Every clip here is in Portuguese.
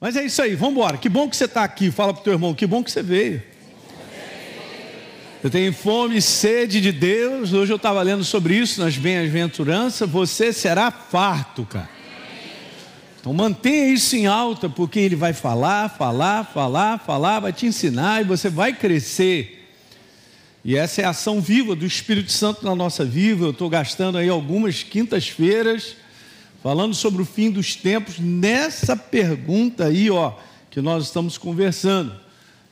Mas é isso aí, vamos embora. Que bom que você está aqui. Fala para o teu irmão, que bom que você veio. Eu tenho fome e sede de Deus. Hoje eu estava lendo sobre isso nas bem-aventuranças. Você será farto, cara. Então mantenha isso em alta, porque ele vai falar, falar, falar, falar, vai te ensinar e você vai crescer. E essa é a ação viva do Espírito Santo na nossa vida. Eu estou gastando aí algumas quintas-feiras falando sobre o fim dos tempos, nessa pergunta aí, ó, que nós estamos conversando.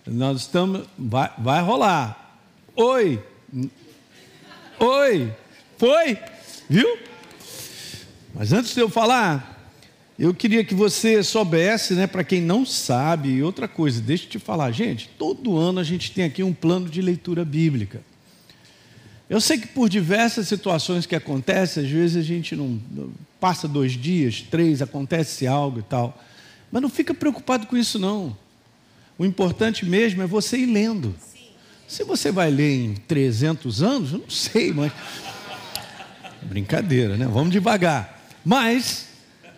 Nós estamos. Vai, vai rolar. Oi. Oi. Foi? Viu? Mas antes de eu falar, eu queria que você soubesse, né, para quem não sabe, outra coisa, deixa eu te falar, gente, todo ano a gente tem aqui um plano de leitura bíblica. Eu sei que por diversas situações que acontecem, às vezes a gente não passa dois dias, três, acontece algo e tal. Mas não fica preocupado com isso, não. O importante mesmo é você ir lendo. Se você vai ler em 300 anos, eu não sei, mas. Brincadeira, né? Vamos devagar. Mas,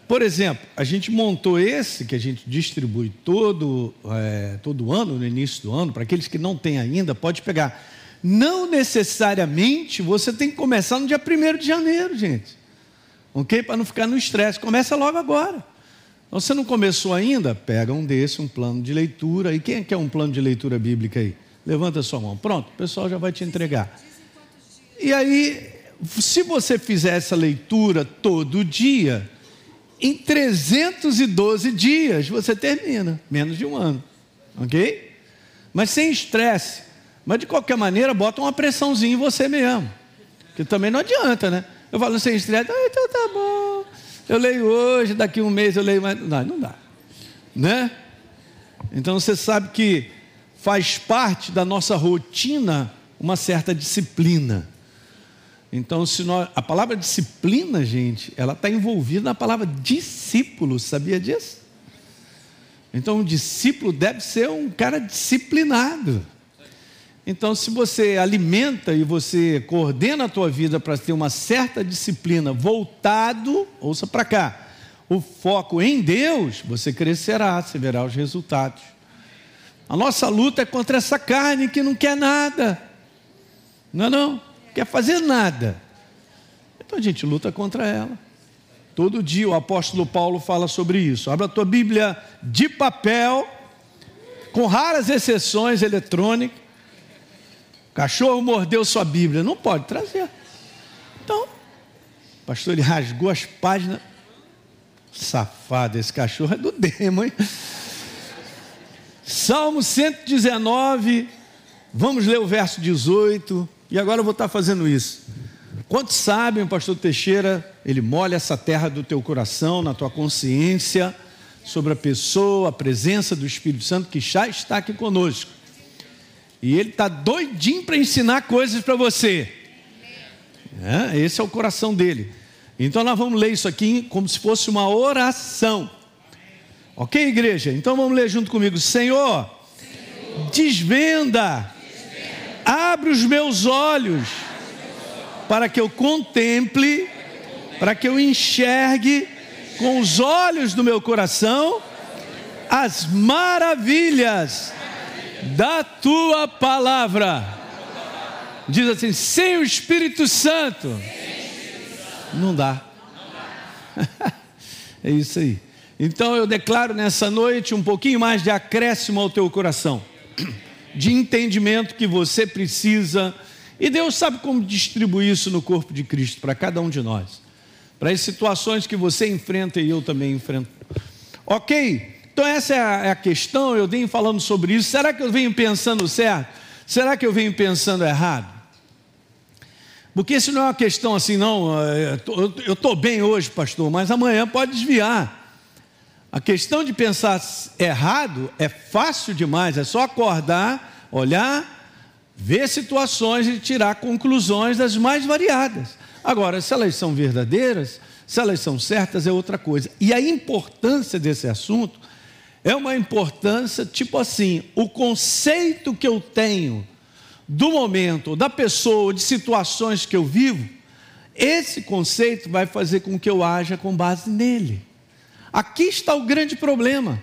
por exemplo, a gente montou esse que a gente distribui todo, é, todo ano, no início do ano, para aqueles que não têm ainda, pode pegar não necessariamente você tem que começar no dia 1 de janeiro, gente. Ok? Para não ficar no estresse. Começa logo agora. Então, você não começou ainda? Pega um desse, um plano de leitura. E quem é quer um plano de leitura bíblica aí? Levanta a sua mão. Pronto, o pessoal já vai te entregar. E aí, se você fizer essa leitura todo dia, em 312 dias você termina, menos de um ano. Ok? Mas sem estresse. Mas de qualquer maneira, bota uma pressãozinha em você mesmo. Que também não adianta, né? Eu falo sem estresse, ah, então tá bom. Eu leio hoje, daqui um mês eu leio mais. Não, não dá. Né? Então você sabe que faz parte da nossa rotina uma certa disciplina. Então, se nós, a palavra disciplina, gente, ela está envolvida na palavra discípulo, sabia disso? Então, um discípulo deve ser um cara disciplinado. Então, se você alimenta e você coordena a tua vida para ter uma certa disciplina voltado, ouça para cá, o foco em Deus, você crescerá, você verá os resultados. A nossa luta é contra essa carne que não quer nada. Não é não? Quer fazer nada. Então a gente luta contra ela. Todo dia o apóstolo Paulo fala sobre isso. Abra a tua Bíblia de papel, com raras exceções eletrônica. Cachorro mordeu sua Bíblia. Não pode trazer. Então, o pastor ele rasgou as páginas. Safado, esse cachorro é do demo, hein? Salmo 119, vamos ler o verso 18. E agora eu vou estar fazendo isso. Quantos sabem, pastor Teixeira, ele molha essa terra do teu coração, na tua consciência, sobre a pessoa, a presença do Espírito Santo que já está aqui conosco. E ele está doidinho para ensinar coisas para você. É, esse é o coração dele. Então nós vamos ler isso aqui como se fosse uma oração. Ok, igreja? Então vamos ler junto comigo. Senhor, desvenda, abre os meus olhos, para que eu contemple, para que eu enxergue com os olhos do meu coração as maravilhas da tua palavra. Diz assim: sem o Espírito Santo, não dá. é isso aí. Então eu declaro nessa noite um pouquinho mais de acréscimo ao teu coração, de entendimento que você precisa, e Deus sabe como distribuir isso no corpo de Cristo para cada um de nós, para as situações que você enfrenta e eu também enfrento. Ok? Então, essa é a, é a questão, eu venho falando sobre isso. Será que eu venho pensando certo? Será que eu venho pensando errado? Porque isso não é uma questão assim, não. É, eu estou bem hoje, pastor, mas amanhã pode desviar. A questão de pensar errado é fácil demais, é só acordar, olhar, ver situações e tirar conclusões das mais variadas. Agora, se elas são verdadeiras, se elas são certas, é outra coisa. E a importância desse assunto é uma importância, tipo assim, o conceito que eu tenho do momento, da pessoa, de situações que eu vivo, esse conceito vai fazer com que eu haja com base nele. Aqui está o grande problema.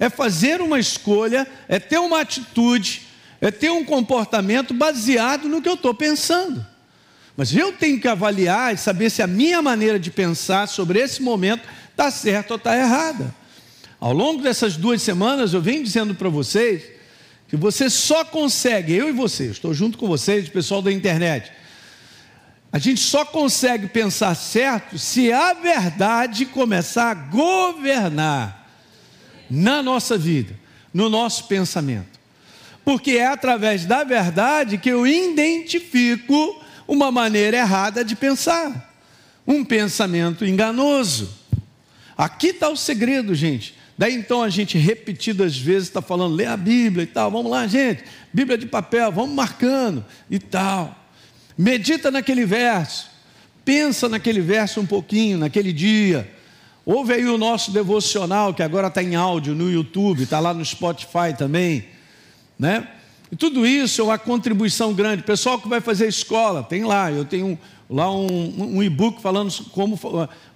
é fazer uma escolha, é ter uma atitude, é ter um comportamento baseado no que eu estou pensando. Mas eu tenho que avaliar e saber se a minha maneira de pensar sobre esse momento está certa ou está errada. Ao longo dessas duas semanas, eu venho dizendo para vocês que você só consegue, eu e você, estou junto com vocês, o pessoal da internet, a gente só consegue pensar certo se a verdade começar a governar na nossa vida, no nosso pensamento. Porque é através da verdade que eu identifico uma maneira errada de pensar, um pensamento enganoso. Aqui está o segredo, gente. Daí então a gente repetidas vezes está falando, lê a Bíblia e tal, vamos lá, gente, Bíblia de papel, vamos marcando e tal. Medita naquele verso, pensa naquele verso um pouquinho, naquele dia. Ouve aí o nosso devocional, que agora está em áudio no YouTube, está lá no Spotify também, né? E tudo isso é uma contribuição grande. Pessoal que vai fazer escola, tem lá, eu tenho lá um, um e-book falando como,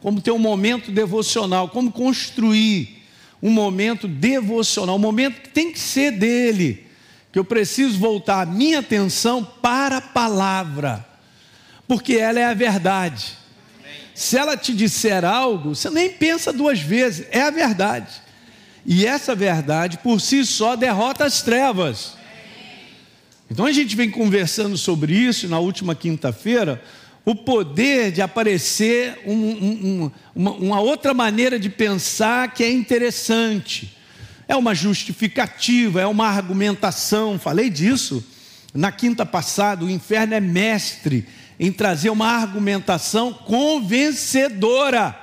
como ter um momento devocional, como construir um momento devocional, um momento que tem que ser dele, que eu preciso voltar a minha atenção para a palavra, porque ela é a verdade. Se ela te disser algo, você nem pensa duas vezes, é a verdade. E essa verdade por si só derrota as trevas. Então a gente vem conversando sobre isso na última quinta-feira, o poder de aparecer um, um, uma, uma outra maneira de pensar que é interessante. É uma justificativa, é uma argumentação. Falei disso na quinta passada. O inferno é mestre em trazer uma argumentação convencedora.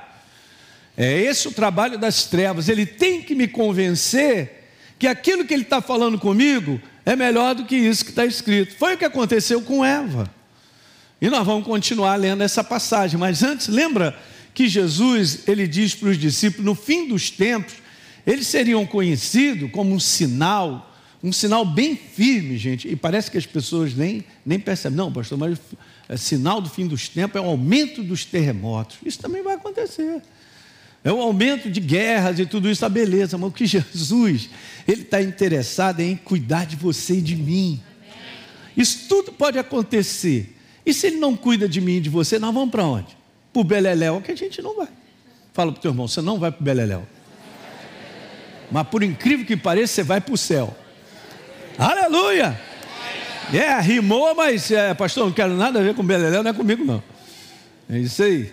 É esse o trabalho das trevas. Ele tem que me convencer que aquilo que ele está falando comigo é melhor do que isso que está escrito. Foi o que aconteceu com Eva. E nós vamos continuar lendo essa passagem, mas antes, lembra que Jesus, ele diz para os discípulos, no fim dos tempos, eles seriam conhecidos como um sinal, um sinal bem firme, gente, e parece que as pessoas nem, nem percebem, não, pastor, mas é, sinal do fim dos tempos é o aumento dos terremotos, isso também vai acontecer, é o aumento de guerras e tudo isso, a beleza, mas o que Jesus, ele está interessado em cuidar de você e de mim, isso tudo pode acontecer, e se ele não cuida de mim e de você, nós vamos para onde? Para o Beleléu, que a gente não vai. Fala para o teu irmão, você não vai para o Beleléu. Mas por incrível que pareça, você vai para o céu. Aleluia! É, rimou, mas, é, pastor, não quero nada a ver com Beleléu, não é comigo não. É isso aí.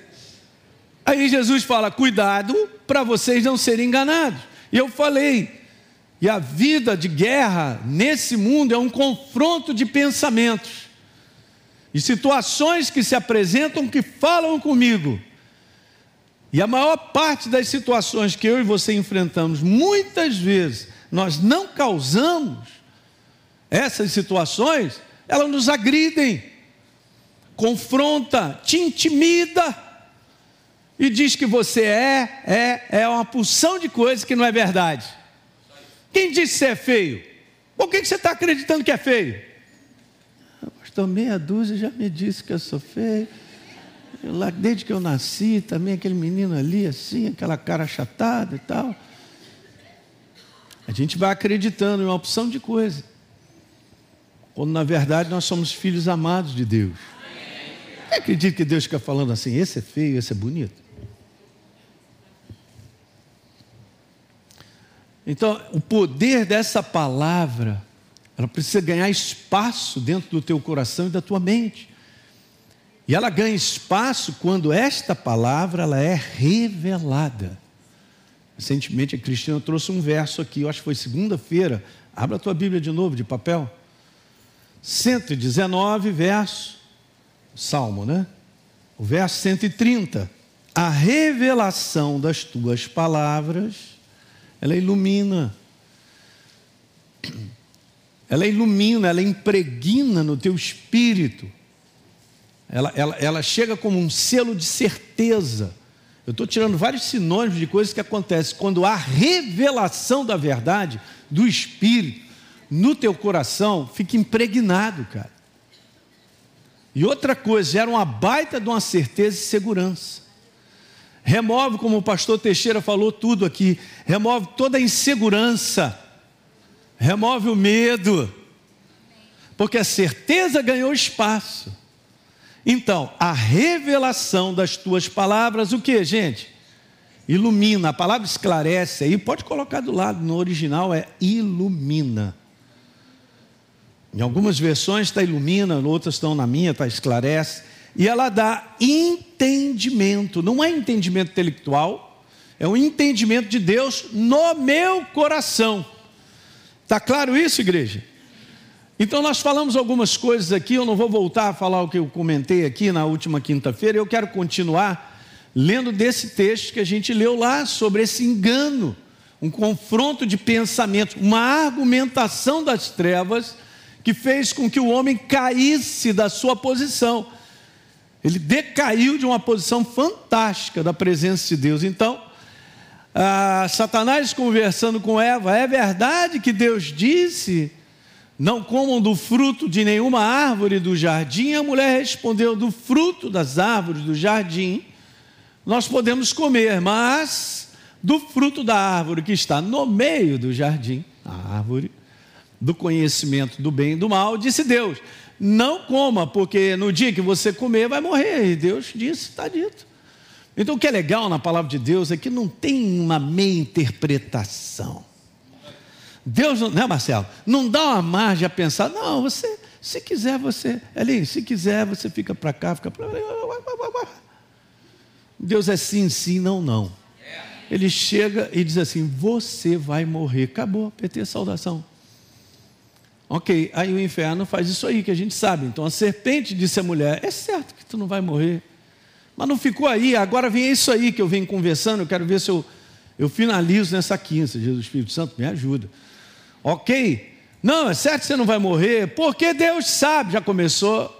Aí Jesus fala: cuidado para vocês não serem enganados. E eu falei, e a vida de guerra nesse mundo é um confronto de pensamentos e situações que se apresentam que falam comigo. E a maior parte das situações que eu e você enfrentamos, muitas vezes nós não causamos essas situações, elas nos agridem, confronta, te intimida e diz que você é, é, é uma porção de coisas que não é verdade. Quem disse que você é feio? Por que você está acreditando que é feio? Pastor, meia dúzia já me disse que eu sou feio. Eu, lá, desde que eu nasci, também aquele menino ali, assim, aquela cara achatada e tal. A gente vai acreditando em uma opção de coisa. Quando na verdade nós somos filhos amados de Deus. Você acredita que Deus fica falando assim, esse é feio, esse é bonito? Então, o poder dessa palavra ela precisa ganhar espaço dentro do teu coração e da tua mente. E ela ganha espaço quando esta palavra ela é revelada. Recentemente a Cristina trouxe um verso aqui, eu acho que foi segunda-feira. Abra a tua Bíblia de novo, de papel. 119, verso, Salmo, né? O verso 130. A revelação das tuas palavras, ela ilumina ela ilumina, ela impregna no teu espírito, ela, ela, ela chega como um selo de certeza. Eu estou tirando vários sinônimos de coisas que acontecem quando há revelação da verdade, do Espírito, no teu coração, fica impregnado, cara. E outra coisa, gera uma baita de uma certeza e segurança. remove, como o pastor Teixeira falou tudo aqui, remove toda a insegurança, remove o medo, porque a certeza ganhou espaço. Então, a revelação das tuas palavras, o que, gente? Ilumina, a palavra esclarece aí, pode colocar do lado, no original é ilumina. Em algumas versões está ilumina, outras estão na minha, está esclarece. E ela dá entendimento, não é entendimento intelectual, é um entendimento de Deus no meu coração. Está claro isso, igreja? Então, nós falamos algumas coisas aqui, eu não vou voltar a falar o que eu comentei aqui na última quinta-feira, eu quero continuar lendo desse texto que a gente leu lá sobre esse engano, um confronto de pensamento, uma argumentação das trevas que fez com que o homem caísse da sua posição. Ele decaiu de uma posição fantástica da presença de Deus. Então, ah, Satanás conversando com Eva, é verdade que Deus disse: não comam do fruto de nenhuma árvore do jardim? A mulher respondeu: do fruto das árvores do jardim, nós podemos comer, mas do fruto da árvore que está no meio do jardim, a árvore, do conhecimento do bem e do mal, disse Deus: não coma, porque no dia que você comer vai morrer. E Deus disse, está dito. Então o que é legal na palavra de Deus é que não tem uma meia interpretação. Deus, né, Marcelo? Não dá uma margem a pensar, não, você, se quiser, você, ali, se quiser, você fica para cá, fica para lá. Deus é sim, sim, não, não. Ele chega e diz assim: Você vai morrer. Acabou, PT, saudação. Ok, aí o inferno faz isso aí que a gente sabe. Então a serpente disse à mulher: É certo que tu não vai morrer. Mas não ficou aí, agora vem isso aí que eu venho conversando. Eu quero ver se eu, eu finalizo nessa quinta. Jesus Espírito Santo me ajuda. Ok, não, é certo que você não vai morrer, porque Deus sabe, já começou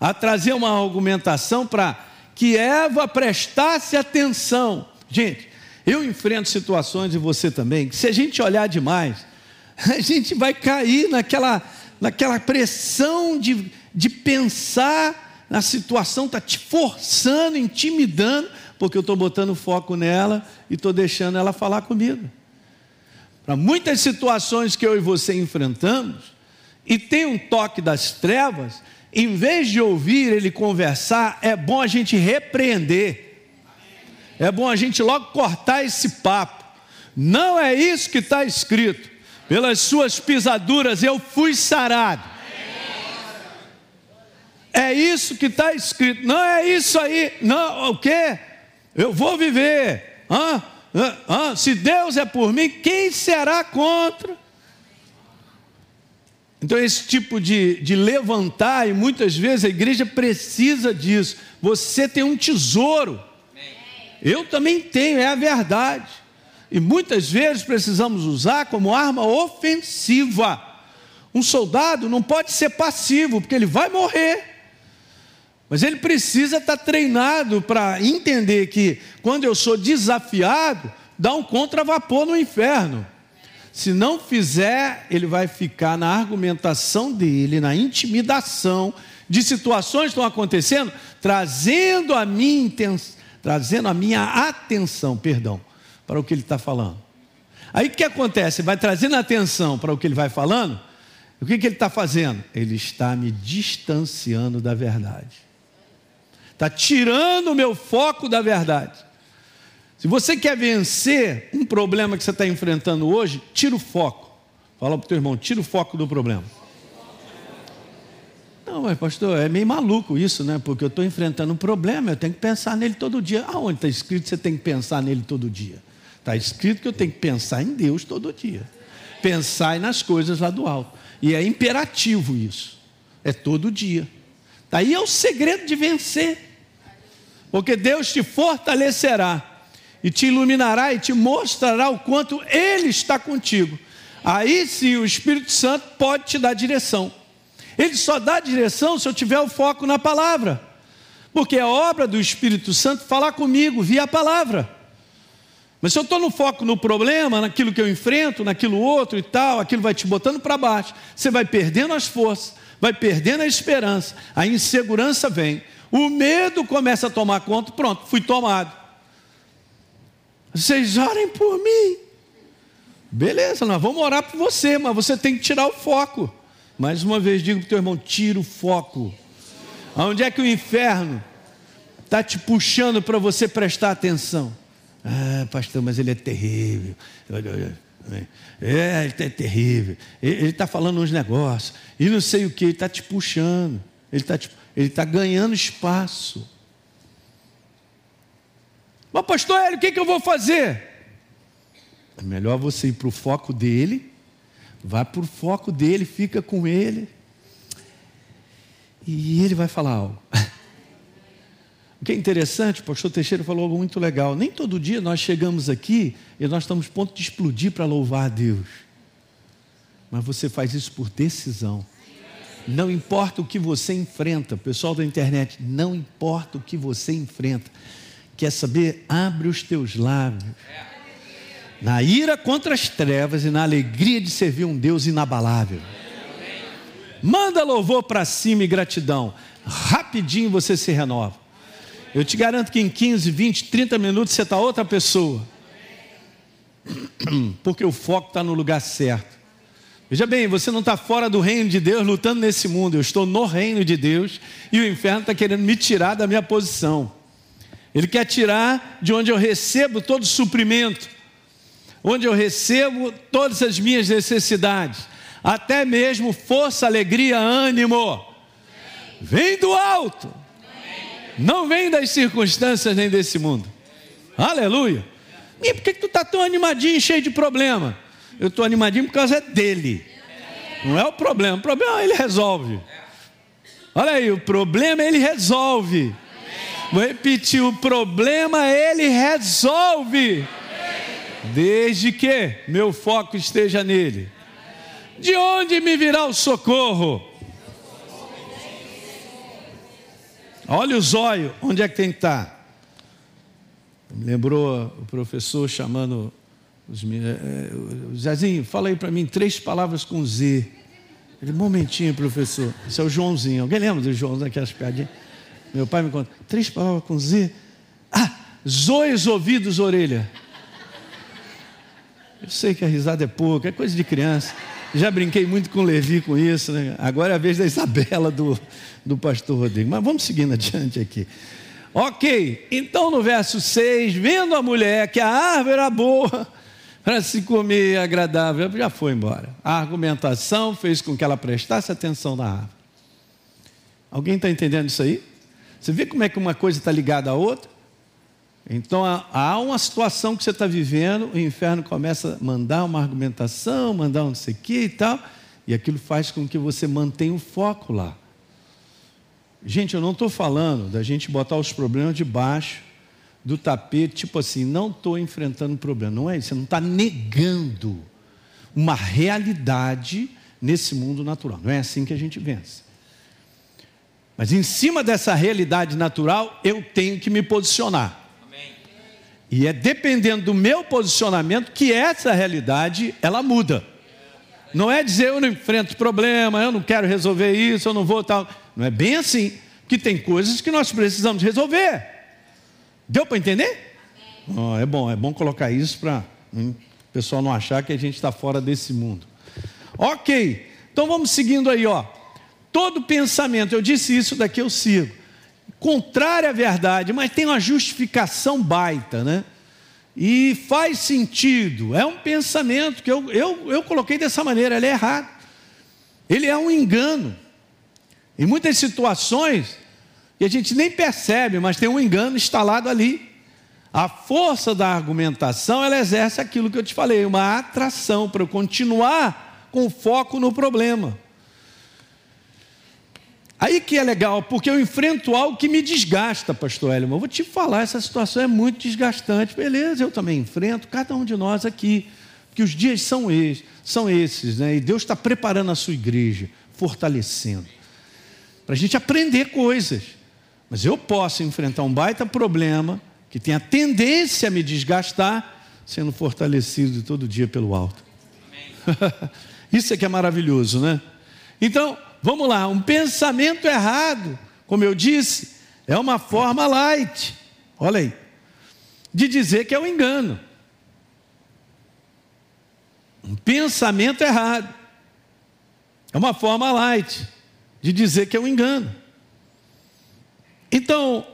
a trazer uma argumentação para que Eva prestasse atenção. Gente, eu enfrento situações e você também, que se a gente olhar demais, a gente vai cair naquela, naquela pressão de, de pensar na situação, está te forçando, intimidando, porque eu estou botando foco nela e estou deixando ela falar comigo. Para muitas situações que eu e você enfrentamos, e tem um toque das trevas, em vez de ouvir ele conversar, é bom a gente repreender. É bom a gente logo cortar esse papo. Não é isso que está escrito pelas suas pisaduras eu fui sarado. É isso que está escrito. Não é isso aí. Não, o quê? Eu vou viver. Hã? Hã? Se Deus é por mim, quem será contra? Então, esse tipo de, de levantar, e muitas vezes a igreja precisa disso. Você tem um tesouro. Eu também tenho, é a verdade e muitas vezes precisamos usar como arma ofensiva. Um soldado não pode ser passivo, porque ele vai morrer. Mas ele precisa estar treinado para entender que quando eu sou desafiado, dá um contravapor no inferno. Se não fizer, ele vai ficar na argumentação dele, na intimidação de situações que estão acontecendo, trazendo a minha, trazendo a minha atenção, perdão, para o que ele está falando. Aí o que acontece? Vai trazendo atenção para o que ele vai falando. O que, que ele está fazendo? Ele está me distanciando da verdade. Está tirando o meu foco da verdade. Se você quer vencer um problema que você está enfrentando hoje, tira o foco. Fala para o teu irmão, tira o foco do problema. Não, mas pastor, é meio maluco isso, né? Porque eu estou enfrentando um problema, eu tenho que pensar nele todo dia. Aonde está escrito que você tem que pensar nele todo dia? Está escrito que eu tenho que pensar em Deus todo dia. Pensar nas coisas lá do alto. E é imperativo isso. É todo dia. Daí é o segredo de vencer. Porque Deus te fortalecerá e te iluminará e te mostrará o quanto Ele está contigo. Aí sim o Espírito Santo pode te dar direção. Ele só dá direção se eu tiver o foco na palavra. Porque é obra do Espírito Santo falar comigo via a palavra. Mas se eu estou no foco no problema, naquilo que eu enfrento, naquilo outro e tal, aquilo vai te botando para baixo, você vai perdendo as forças, vai perdendo a esperança, a insegurança vem, o medo começa a tomar conta, pronto, fui tomado. Vocês orem por mim. Beleza, nós vamos orar por você, mas você tem que tirar o foco. Mais uma vez digo para o teu irmão: tira o foco. Aonde é que o inferno está te puxando para você prestar atenção? Ah, pastor, mas ele é terrível. É, ele é terrível. Ele está falando uns negócios. E não sei o que, ele está te puxando. Ele está ele tá ganhando espaço. Mas, pastor Hélio, o que, que eu vou fazer? É melhor você ir para o foco dele. Vai para o foco dele, fica com ele. E ele vai falar algo. O que é interessante, o pastor Teixeira falou algo muito legal. Nem todo dia nós chegamos aqui e nós estamos ponto de explodir para louvar a Deus. Mas você faz isso por decisão. Não importa o que você enfrenta, pessoal da internet, não importa o que você enfrenta. Quer saber? Abre os teus lábios. Na ira contra as trevas e na alegria de servir um Deus inabalável. Manda louvor para cima e gratidão. Rapidinho você se renova. Eu te garanto que em 15, 20, 30 minutos você está outra pessoa. Porque o foco está no lugar certo. Veja bem, você não está fora do reino de Deus lutando nesse mundo. Eu estou no reino de Deus e o inferno está querendo me tirar da minha posição. Ele quer tirar de onde eu recebo todo o suprimento, onde eu recebo todas as minhas necessidades, até mesmo força, alegria, ânimo. Vem do alto. Não vem das circunstâncias nem desse mundo. Aleluia. E por que, que tu está tão animadinho, cheio de problema? Eu estou animadinho por causa dele. Não é o problema. O problema ele resolve. Olha aí, o problema ele resolve. Vou repetir: o problema ele resolve. Desde que meu foco esteja nele. De onde me virá o socorro? Olha o zóio, onde é que tem que estar? Me lembrou o professor chamando os é, Zezinho, fala aí para mim três palavras com Z. Ele, momentinho, professor. Esse é o Joãozinho. Alguém lembra do Joãozinho, aquelas piadinhas? Meu pai me conta. Três palavras com Z. Ah, zoes, ouvidos, orelha. Eu sei que a risada é pouca, é coisa de criança. Já brinquei muito com o Levi com isso, né? Agora é a vez da Isabela, do, do pastor Rodrigo. Mas vamos seguindo adiante aqui. Ok, então no verso 6, vendo a mulher que a árvore era boa para se comer agradável, já foi embora. A argumentação fez com que ela prestasse atenção na árvore. Alguém está entendendo isso aí? Você vê como é que uma coisa está ligada à outra? Então há uma situação que você está vivendo, o inferno começa a mandar uma argumentação, mandar um não sei o que e tal, e aquilo faz com que você mantenha o foco lá. Gente, eu não estou falando da gente botar os problemas debaixo do tapete, tipo assim, não estou enfrentando problema. Não é isso, você não está negando uma realidade nesse mundo natural. Não é assim que a gente vence. Mas em cima dessa realidade natural, eu tenho que me posicionar. E é dependendo do meu posicionamento que essa realidade ela muda. Não é dizer eu não enfrento problema, eu não quero resolver isso, eu não vou tal. Não é bem assim, que tem coisas que nós precisamos resolver. Deu para entender? Oh, é bom, é bom colocar isso para hum, o pessoal não achar que a gente está fora desse mundo. Ok, então vamos seguindo aí, ó. Todo pensamento, eu disse isso daqui eu sigo contrária à verdade, mas tem uma justificação baita, né? E faz sentido, é um pensamento que eu, eu, eu coloquei dessa maneira, ele é errado. Ele é um engano. Em muitas situações, e a gente nem percebe, mas tem um engano instalado ali. A força da argumentação, ela exerce aquilo que eu te falei, uma atração para eu continuar com foco no problema. Aí que é legal, porque eu enfrento algo que me desgasta, pastor Hélio. Eu vou te falar, essa situação é muito desgastante. Beleza, eu também enfrento, cada um de nós aqui. Porque os dias são esses, são esses né? E Deus está preparando a sua igreja, fortalecendo. Para a gente aprender coisas. Mas eu posso enfrentar um baita problema que tem a tendência a me desgastar, sendo fortalecido todo dia pelo alto. Isso é que é maravilhoso, né? Então, vamos lá, um pensamento errado, como eu disse, é uma forma light. Olha aí. de dizer que é um engano. Um pensamento errado. É uma forma light de dizer que é um engano. Então,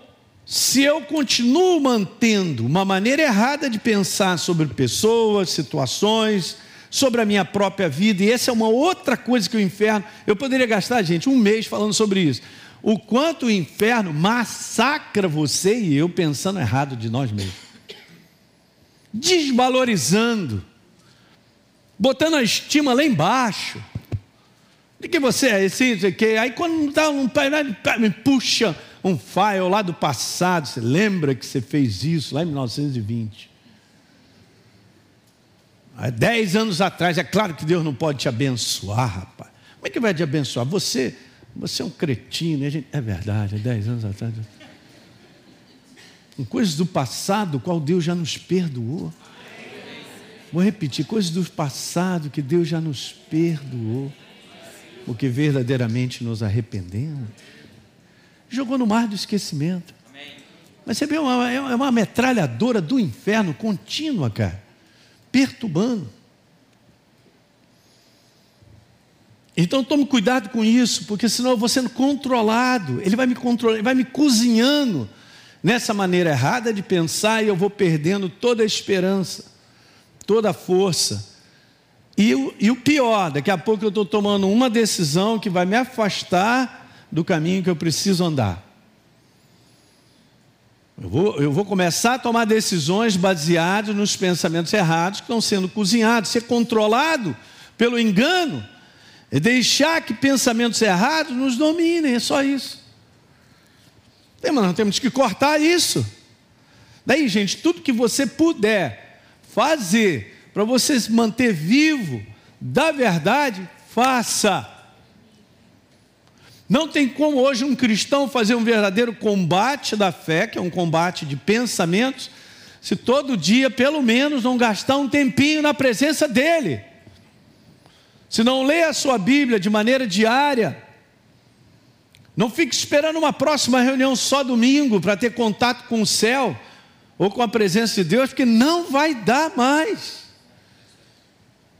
se eu continuo mantendo uma maneira errada de pensar sobre pessoas, situações, sobre a minha própria vida, e essa é uma outra coisa que o inferno, eu poderia gastar, gente, um mês falando sobre isso. O quanto o inferno massacra você e eu pensando errado de nós mesmos, desvalorizando, botando a estima lá embaixo. De que você é esse, que aí quando não está um pai, me puxa um file lá do passado, você lembra que você fez isso lá em 1920? Há dez anos atrás, é claro que Deus não pode te abençoar, rapaz. Como é que vai te abençoar? Você, você é um cretino, gente, é verdade, há dez anos atrás. Com coisas do passado, qual Deus já nos perdoou. Vou repetir, coisas do passado que Deus já nos perdoou, porque verdadeiramente nos arrependemos jogou no mar do esquecimento. Mas você vê, é uma, é uma metralhadora do inferno contínua, cara, perturbando. Então tome cuidado com isso, porque senão eu vou sendo controlado, ele vai me controlando, ele vai me cozinhando nessa maneira errada de pensar e eu vou perdendo toda a esperança, toda a força. E, e o pior, daqui a pouco eu estou tomando uma decisão que vai me afastar do caminho que eu preciso andar. Eu vou, eu vou começar a tomar decisões baseadas nos pensamentos errados que estão sendo cozinhados, ser controlado pelo engano, e deixar que pensamentos errados nos dominem, é só isso. Nós temos que cortar isso. Daí, gente, tudo que você puder fazer para você se manter vivo da verdade, faça. Não tem como hoje um cristão fazer um verdadeiro combate da fé, que é um combate de pensamentos, se todo dia, pelo menos, não gastar um tempinho na presença dEle. Se não lê a sua Bíblia de maneira diária, não fique esperando uma próxima reunião só domingo para ter contato com o céu ou com a presença de Deus, porque não vai dar mais.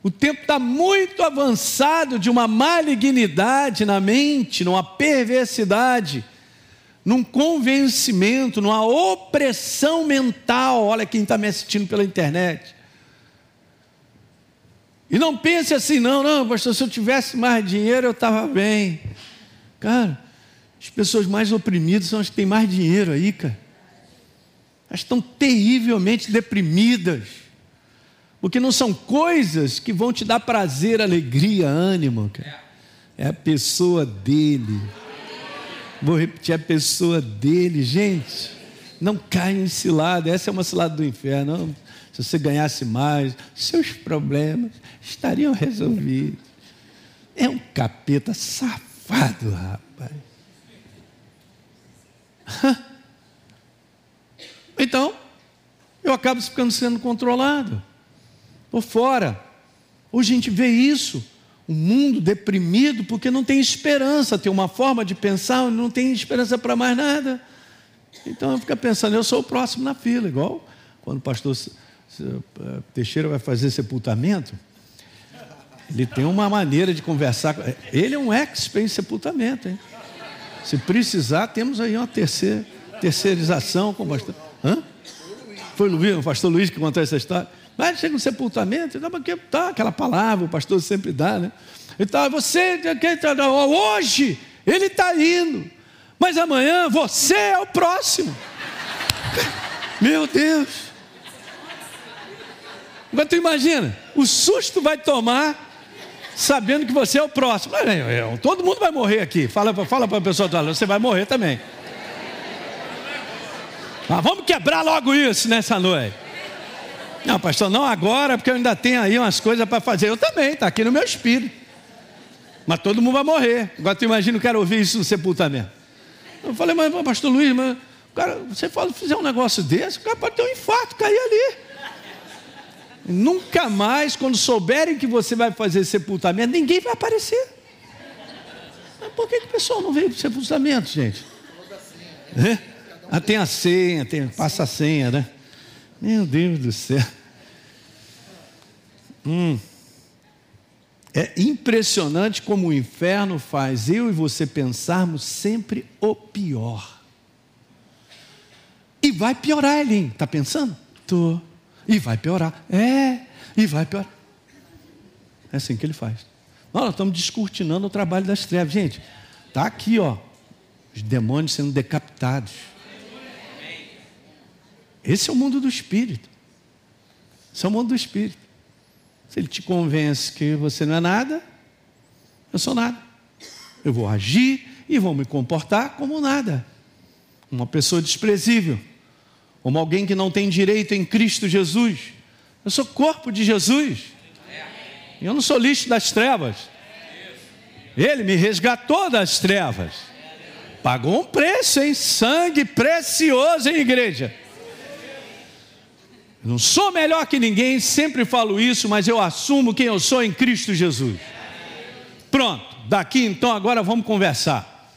O tempo está muito avançado de uma malignidade na mente, numa perversidade, num convencimento, numa opressão mental. Olha quem está me assistindo pela internet. E não pense assim, não, não, pastor, se eu tivesse mais dinheiro eu estava bem. Cara, as pessoas mais oprimidas são as que têm mais dinheiro aí, cara. Elas estão terrivelmente deprimidas porque não são coisas que vão te dar prazer, alegria, ânimo. Cara. É a pessoa dele. Vou repetir: a pessoa dele, gente. Não caia em cilada, essa é uma cilada do inferno. Se você ganhasse mais, seus problemas estariam resolvidos. É um capeta safado, rapaz. Então, eu acabo ficando sendo controlado por fora. Hoje a gente vê isso, o um mundo deprimido porque não tem esperança, tem uma forma de pensar, não tem esperança para mais nada. Então fica pensando, eu sou o próximo na fila, igual quando o pastor eh, Teixeira vai fazer sepultamento, ele tem uma maneira de conversar. Ele é um expert em sepultamento, hein? Se precisar, temos aí uma terceira, terceirização com pastor. Hã? Foi o, Luiz, o pastor Luiz que contou essa história. Mas chega no sepultamento, dá porque tá aquela palavra, o pastor sempre dá, né? Então, você, hoje, ele está indo, mas amanhã você é o próximo. Meu Deus. Agora tu imagina, o susto vai tomar sabendo que você é o próximo. Todo mundo vai morrer aqui. Fala, fala para a pessoa, você vai morrer também. Mas vamos quebrar logo isso nessa noite. Não, pastor, não agora, porque eu ainda tenho aí umas coisas para fazer. Eu também, está aqui no meu espírito. Mas todo mundo vai morrer. Agora tu imagina o cara ouvir isso no sepultamento. Eu falei, mas pastor Luiz, mas, cara, você fala, fizer um negócio desse, o cara pode ter um infarto, cair ali. Nunca mais, quando souberem que você vai fazer sepultamento, ninguém vai aparecer. Mas por que, que o pessoal não veio para o sepultamento, gente? É? Ah, tem a senha, tem, passa a senha, né? Meu Deus do céu. Hum. É impressionante como o inferno faz eu e você pensarmos sempre o pior. E vai piorar, Elim. Está pensando? Tô. E vai piorar. É, e vai piorar. É assim que ele faz. Nós estamos descortinando o trabalho das trevas. Gente, está aqui, ó. Os demônios sendo decapitados. Esse é o mundo do espírito. Esse é o mundo do espírito. Se ele te convence que você não é nada, eu sou nada. Eu vou agir e vou me comportar como nada. Uma pessoa desprezível, como alguém que não tem direito em Cristo Jesus. Eu sou corpo de Jesus. Eu não sou lixo das trevas. Ele me resgatou das trevas. Pagou um preço em sangue precioso em igreja. Não sou melhor que ninguém, sempre falo isso, mas eu assumo quem eu sou em Cristo Jesus. Pronto, daqui então agora vamos conversar.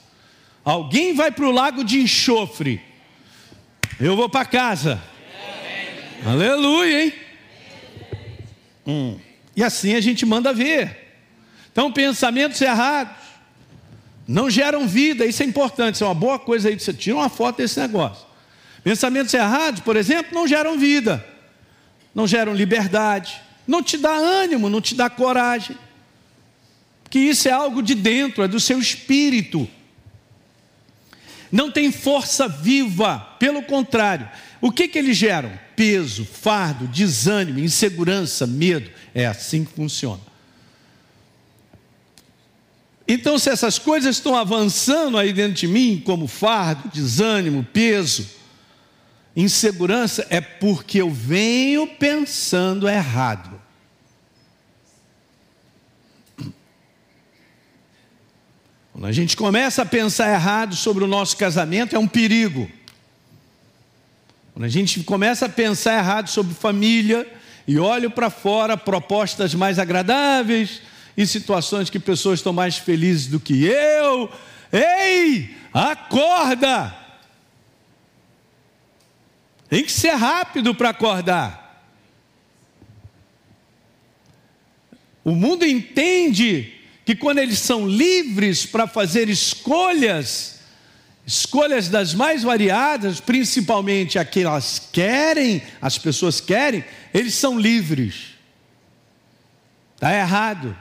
Alguém vai para o lago de enxofre, eu vou para casa. Aleluia, hein? Hum. E assim a gente manda ver. Então, pensamentos errados não geram vida, isso é importante, isso é uma boa coisa aí. Você tira uma foto desse negócio. Pensamentos errados, por exemplo, não geram vida não geram liberdade, não te dá ânimo, não te dá coragem. Que isso é algo de dentro, é do seu espírito. Não tem força viva, pelo contrário. O que, que eles geram? Peso, fardo, desânimo, insegurança, medo. É assim que funciona. Então, se essas coisas estão avançando aí dentro de mim, como fardo, desânimo, peso, Insegurança é porque eu venho pensando errado. Quando a gente começa a pensar errado sobre o nosso casamento, é um perigo. Quando a gente começa a pensar errado sobre família e olho para fora propostas mais agradáveis e situações que pessoas estão mais felizes do que eu, ei, acorda! Tem que ser rápido para acordar. O mundo entende que quando eles são livres para fazer escolhas, escolhas das mais variadas, principalmente aquelas querem, as pessoas querem, eles são livres. Está errado.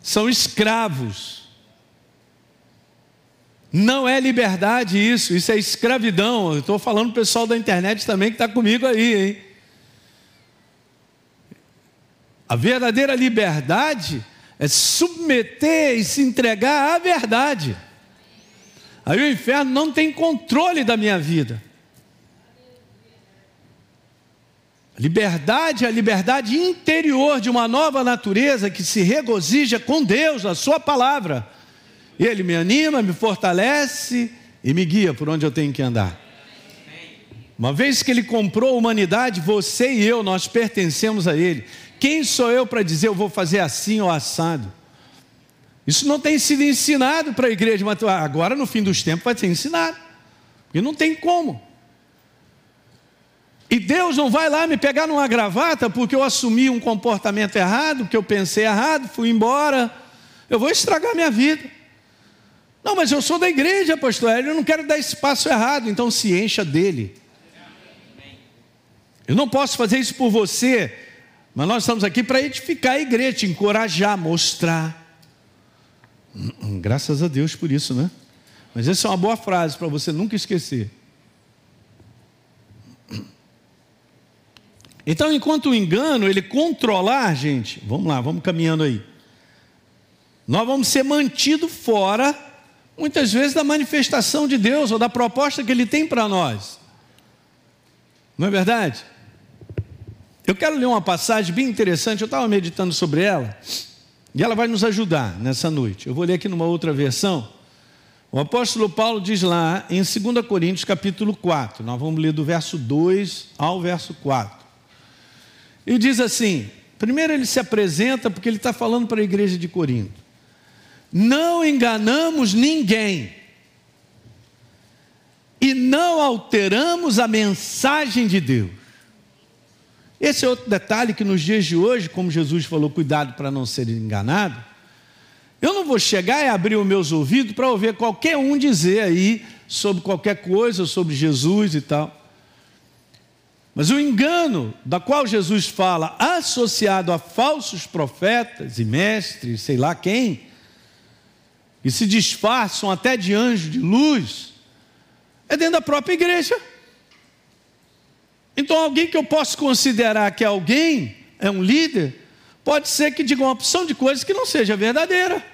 São escravos. Não é liberdade isso, isso é escravidão. Estou falando o pessoal da internet também que está comigo aí, hein? A verdadeira liberdade é submeter e se entregar à verdade. Aí o inferno não tem controle da minha vida. Liberdade é a liberdade interior de uma nova natureza que se regozija com Deus, a Sua palavra. Ele me anima, me fortalece e me guia por onde eu tenho que andar. Uma vez que Ele comprou a humanidade, você e eu, nós pertencemos a Ele. Quem sou eu para dizer eu vou fazer assim ou assado? Isso não tem sido ensinado para a igreja, mas agora no fim dos tempos vai ser ensinado. E não tem como. E Deus não vai lá me pegar numa gravata porque eu assumi um comportamento errado, porque eu pensei errado, fui embora. Eu vou estragar minha vida. Não, mas eu sou da igreja, pastor Hélio, eu não quero dar espaço errado, então se encha dele. Eu não posso fazer isso por você, mas nós estamos aqui para edificar a igreja, te encorajar, mostrar. Graças a Deus por isso, né? Mas essa é uma boa frase para você nunca esquecer. Então, enquanto o engano ele controlar, gente, vamos lá, vamos caminhando aí. Nós vamos ser mantidos fora muitas vezes da manifestação de Deus ou da proposta que Ele tem para nós. Não é verdade? Eu quero ler uma passagem bem interessante, eu estava meditando sobre ela, e ela vai nos ajudar nessa noite. Eu vou ler aqui numa outra versão. O apóstolo Paulo diz lá em 2 Coríntios capítulo 4, nós vamos ler do verso 2 ao verso 4. E diz assim: primeiro ele se apresenta porque ele está falando para a igreja de Corinto não enganamos ninguém e não alteramos a mensagem de Deus. Esse é outro detalhe que nos dias de hoje, como Jesus falou, cuidado para não ser enganado. Eu não vou chegar e abrir os meus ouvidos para ouvir qualquer um dizer aí sobre qualquer coisa, sobre Jesus e tal. Mas o engano da qual Jesus fala, associado a falsos profetas e mestres, sei lá quem, e se disfarçam até de anjo de luz, é dentro da própria igreja. Então, alguém que eu posso considerar que é alguém, é um líder, pode ser que diga uma opção de coisas que não seja verdadeira.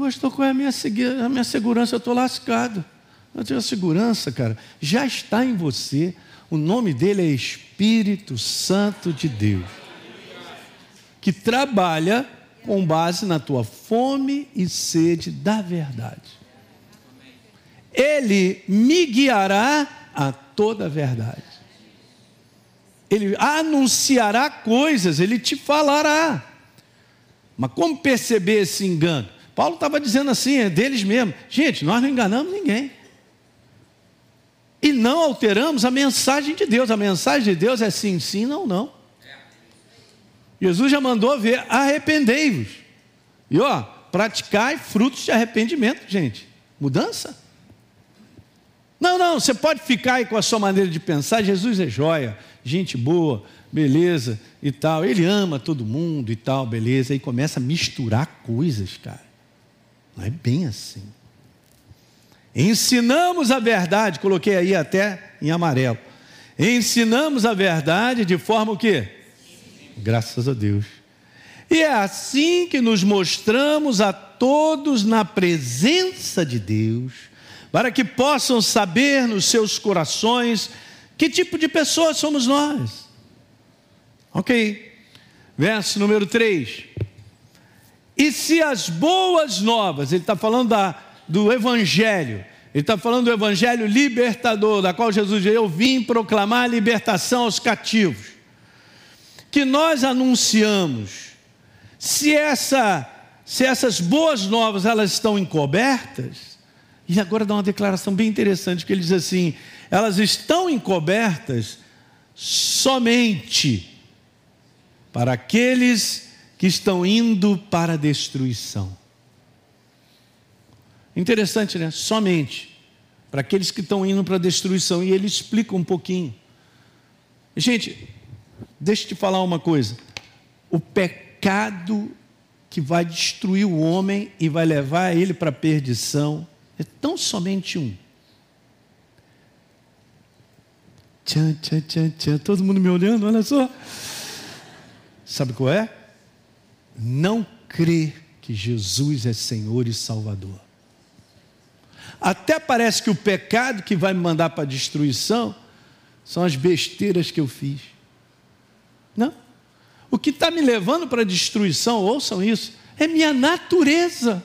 Pastor, qual é a minha, a minha segurança? Eu estou lascado. Eu tenho a segurança, cara, já está em você. O nome dele é Espírito Santo de Deus, que trabalha com base na tua fome e sede da verdade. Ele me guiará a toda a verdade. Ele anunciará coisas, ele te falará. Mas como perceber esse engano? Paulo estava dizendo assim, é deles mesmo. Gente, nós não enganamos ninguém. E não alteramos a mensagem de Deus. A mensagem de Deus é sim, sim, não, não. Jesus já mandou ver, arrependei-vos. E ó, praticai frutos de arrependimento, gente. Mudança? Não, não, você pode ficar aí com a sua maneira de pensar. Jesus é joia, gente boa, beleza e tal. Ele ama todo mundo e tal, beleza. E começa a misturar coisas, cara. Não é bem assim. Ensinamos a verdade, coloquei aí até em amarelo. Ensinamos a verdade de forma o quê? Graças a Deus. E é assim que nos mostramos a todos na presença de Deus, para que possam saber nos seus corações que tipo de pessoas somos nós. Ok. Verso número 3. E se as boas novas, ele está falando da do Evangelho. Ele está falando do Evangelho libertador, da qual Jesus disse: Eu vim proclamar libertação aos cativos. Que nós anunciamos, se, essa, se essas boas novas elas estão encobertas, e agora dá uma declaração bem interessante, que ele diz assim: elas estão encobertas somente para aqueles que estão indo para a destruição. Interessante, né? Somente para aqueles que estão indo para a destruição. E ele explica um pouquinho. Gente, deixa eu te falar uma coisa. O pecado que vai destruir o homem e vai levar ele para a perdição é tão somente um. Tchan, tchan, tchan, tchan. Todo mundo me olhando, olha só. Sabe qual é? Não crer que Jesus é Senhor e Salvador. Até parece que o pecado que vai me mandar para a destruição são as besteiras que eu fiz. Não. O que está me levando para a destruição, ouçam isso, é minha natureza,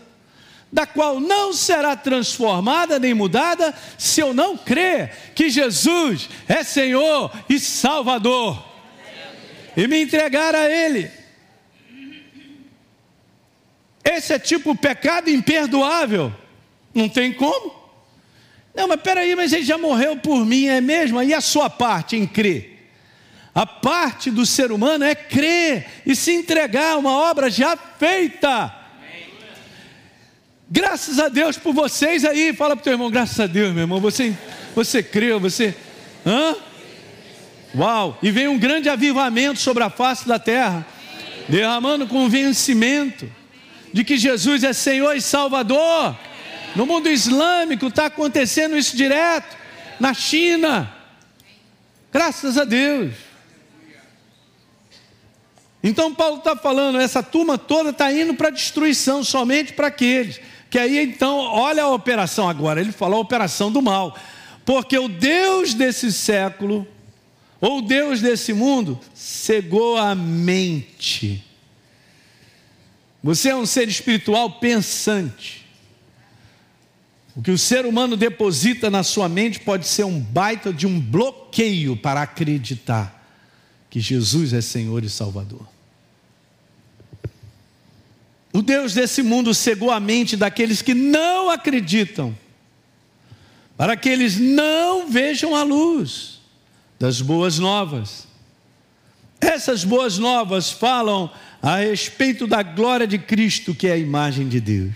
da qual não será transformada nem mudada se eu não crer que Jesus é Senhor e Salvador e me entregar a Ele. Esse é tipo pecado imperdoável não tem como. Não, mas peraí, mas ele já morreu por mim, é mesmo? E a sua parte em crer? A parte do ser humano é crer e se entregar a uma obra já feita. Graças a Deus por vocês aí. Fala para o teu irmão, graças a Deus, meu irmão. Você, você creu, você. Hã? Uau! E vem um grande avivamento sobre a face da terra, derramando convencimento de que Jesus é Senhor e Salvador. No mundo islâmico está acontecendo isso direto. Na China. Graças a Deus. Então Paulo está falando, essa turma toda está indo para destruição, somente para aqueles. Que aí então, olha a operação agora, ele falou a operação do mal. Porque o Deus desse século, ou o Deus desse mundo, cegou a mente. Você é um ser espiritual pensante. O que o ser humano deposita na sua mente pode ser um baita de um bloqueio para acreditar que Jesus é Senhor e Salvador. O Deus desse mundo cegou a mente daqueles que não acreditam, para que eles não vejam a luz, das boas novas. Essas boas novas falam a respeito da glória de Cristo, que é a imagem de Deus.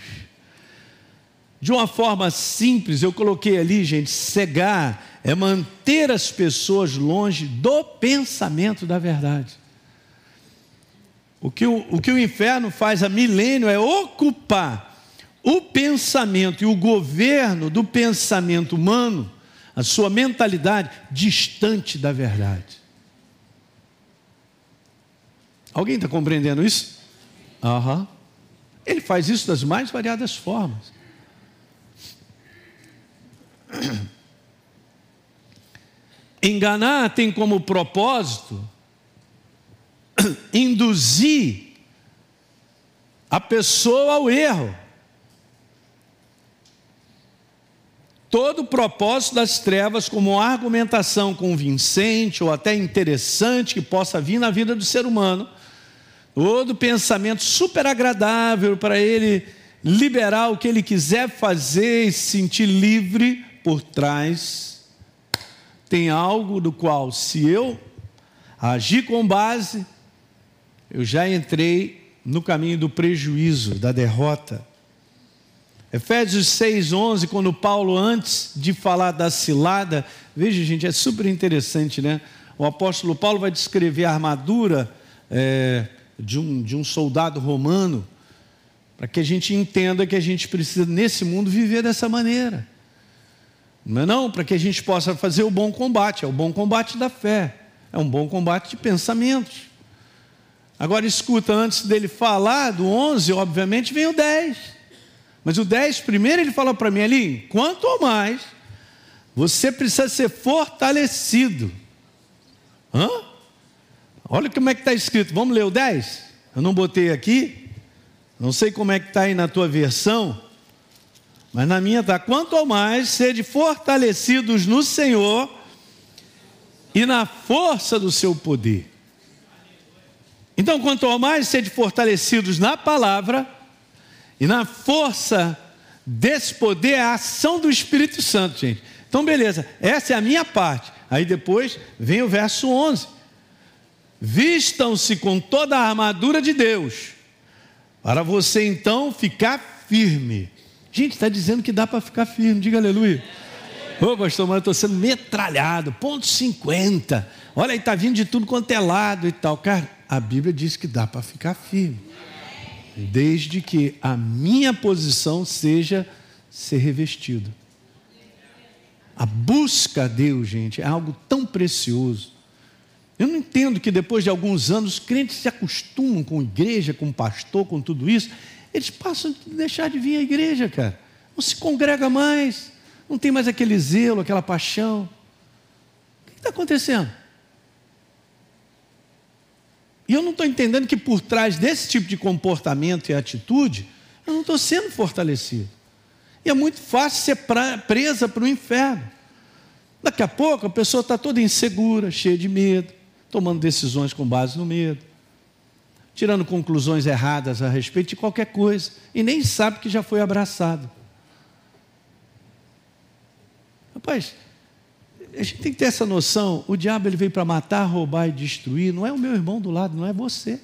De uma forma simples, eu coloquei ali, gente, cegar é manter as pessoas longe do pensamento da verdade. O que o, o que o inferno faz há milênio é ocupar o pensamento e o governo do pensamento humano, a sua mentalidade, distante da verdade. Alguém está compreendendo isso? Uhum. Ele faz isso das mais variadas formas. Enganar tem como propósito induzir a pessoa ao erro. Todo o propósito das trevas, como argumentação convincente ou até interessante que possa vir na vida do ser humano, todo pensamento super agradável para ele liberar o que ele quiser fazer e se sentir livre por trás, tem algo do qual, se eu agir com base, eu já entrei no caminho do prejuízo, da derrota. Efésios 6,11, quando Paulo, antes de falar da cilada, veja, gente, é super interessante, né? O apóstolo Paulo vai descrever a armadura é, de, um, de um soldado romano, para que a gente entenda que a gente precisa, nesse mundo, viver dessa maneira. Não é não? Para que a gente possa fazer o bom combate, é o bom combate da fé, é um bom combate de pensamentos. Agora escuta, antes dele falar do 11, obviamente vem o 10. Mas o 10, primeiro ele fala para mim ali: quanto mais, você precisa ser fortalecido. Hã? Olha como é que está escrito. Vamos ler o 10? Eu não botei aqui. Não sei como é que está aí na tua versão. Mas na minha está: quanto mais, sede fortalecidos no Senhor e na força do seu poder. Então, quanto mais sede fortalecidos na palavra e na força desse poder, a ação do Espírito Santo, gente. Então, beleza, essa é a minha parte. Aí depois vem o verso 11: Vistam-se com toda a armadura de Deus, para você então ficar firme. Gente, está dizendo que dá para ficar firme, diga aleluia. Ô, oh, pastor, mas eu estou sendo metralhado, ponto 50. Olha aí, está vindo de tudo quanto é lado e tal. Cara, a Bíblia diz que dá para ficar firme, desde que a minha posição seja ser revestido. A busca a Deus, gente, é algo tão precioso. Eu não entendo que depois de alguns anos os crentes se acostumam com igreja, com pastor, com tudo isso. Eles passam a deixar de vir à igreja, cara. Não se congrega mais, não tem mais aquele zelo, aquela paixão. O que está acontecendo? E eu não estou entendendo que por trás desse tipo de comportamento e atitude, eu não estou sendo fortalecido. E é muito fácil ser pra, presa para o inferno. Daqui a pouco a pessoa está toda insegura, cheia de medo, tomando decisões com base no medo, tirando conclusões erradas a respeito de qualquer coisa, e nem sabe que já foi abraçado. Rapaz, a gente tem que ter essa noção: o diabo ele veio para matar, roubar e destruir. Não é o meu irmão do lado, não é você.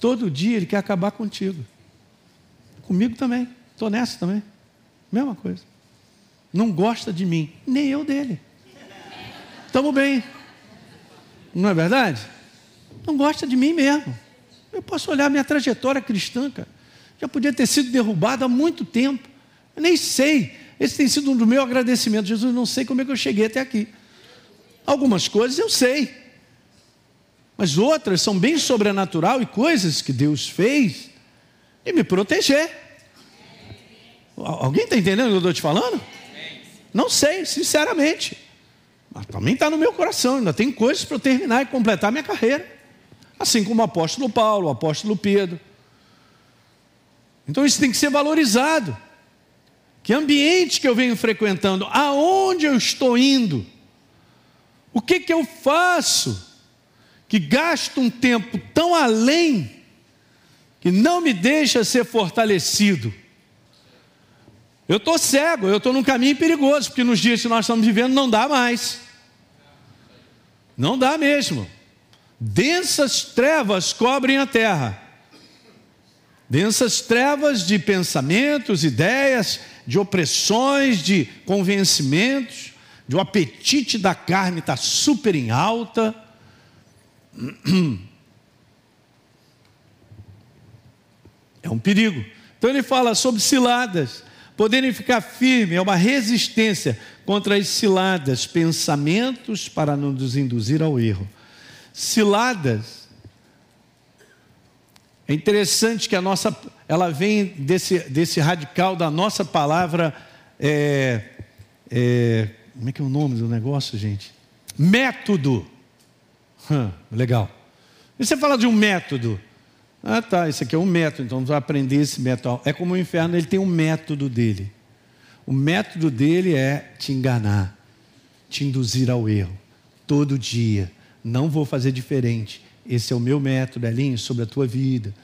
Todo dia ele quer acabar contigo. Comigo também. Estou nessa também. Mesma coisa. Não gosta de mim, nem eu dele. Estamos bem. Não é verdade? Não gosta de mim mesmo. Eu posso olhar minha trajetória cristã, cara. Já podia ter sido derrubado há muito tempo. Eu nem sei esse tem sido um do meu agradecimento. Jesus, não sei como é que eu cheguei até aqui. Algumas coisas eu sei, mas outras são bem sobrenatural e coisas que Deus fez e me proteger. Alguém está entendendo o que eu estou te falando? Não sei, sinceramente. Mas também está no meu coração. Ainda tem coisas para eu terminar e completar minha carreira. Assim como o apóstolo Paulo, o apóstolo Pedro. Então isso tem que ser valorizado. Que ambiente que eu venho frequentando? Aonde eu estou indo? O que que eu faço? Que gasto um tempo tão além que não me deixa ser fortalecido. Eu estou cego, eu estou num caminho perigoso, porque nos dias que nós estamos vivendo não dá mais. Não dá mesmo. Densas trevas cobrem a terra. Densas trevas de pensamentos, ideias, de opressões, de convencimentos, de o apetite da carne está super em alta. É um perigo. Então ele fala sobre ciladas, poderem ficar firmes, é uma resistência contra as ciladas, pensamentos para não nos induzir ao erro. Ciladas. É interessante que a nossa, ela vem desse, desse radical da nossa palavra, é, é, como é que é o nome do negócio, gente? Método. Hum, legal. E você fala de um método? Ah, tá, isso aqui é um método, então vamos aprender esse método. É como o inferno, ele tem um método dele. O método dele é te enganar, te induzir ao erro, todo dia. Não vou fazer diferente. Esse é o meu método, Elinho, sobre a tua vida,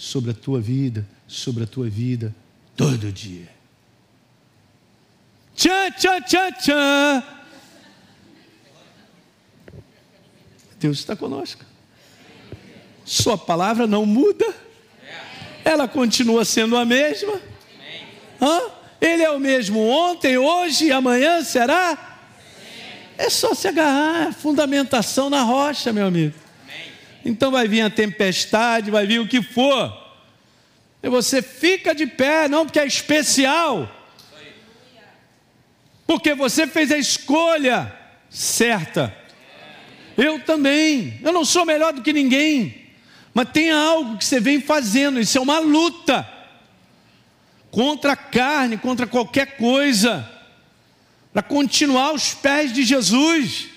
sobre a tua vida, sobre a tua vida, todo dia. Tchan, tchan, tchan, tchan. Deus está conosco. Sua palavra não muda. Ela continua sendo a mesma. Hã? Ele é o mesmo ontem, hoje e amanhã será? É só se agarrar, fundamentação na rocha, meu amigo. Então vai vir a tempestade, vai vir o que for. E você fica de pé, não porque é especial. Porque você fez a escolha certa. Eu também. Eu não sou melhor do que ninguém. Mas tem algo que você vem fazendo, isso é uma luta contra a carne, contra qualquer coisa, para continuar aos pés de Jesus,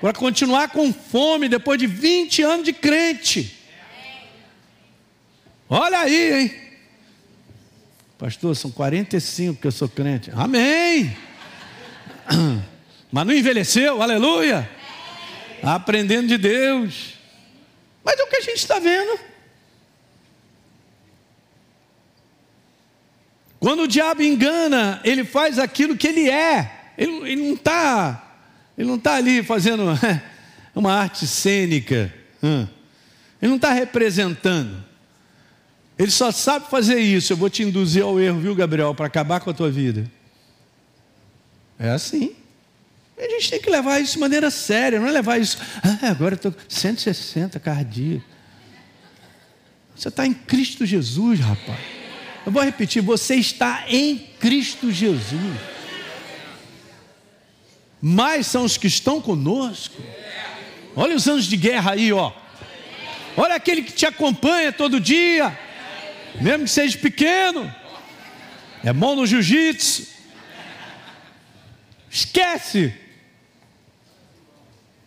para continuar com fome depois de 20 anos de crente. Olha aí, hein? Pastor, são 45 que eu sou crente. Amém. Mas não envelheceu, aleluia. Aprendendo de Deus. Mas é o que a gente está vendo. Quando o diabo engana, ele faz aquilo que ele é. Ele, ele não está, ele não está ali fazendo uma arte cênica. Ele não está representando. Ele só sabe fazer isso. Eu vou te induzir ao erro, viu, Gabriel, para acabar com a tua vida. É assim. A gente tem que levar isso de maneira séria, não é levar isso. Ah, agora eu estou 160 cardíaco. Você está em Cristo Jesus, rapaz. Eu vou repetir: você está em Cristo Jesus. Mais são os que estão conosco. Olha os anos de guerra aí, ó. Olha aquele que te acompanha todo dia, mesmo que seja pequeno. É bom no jiu-jitsu. Esquece.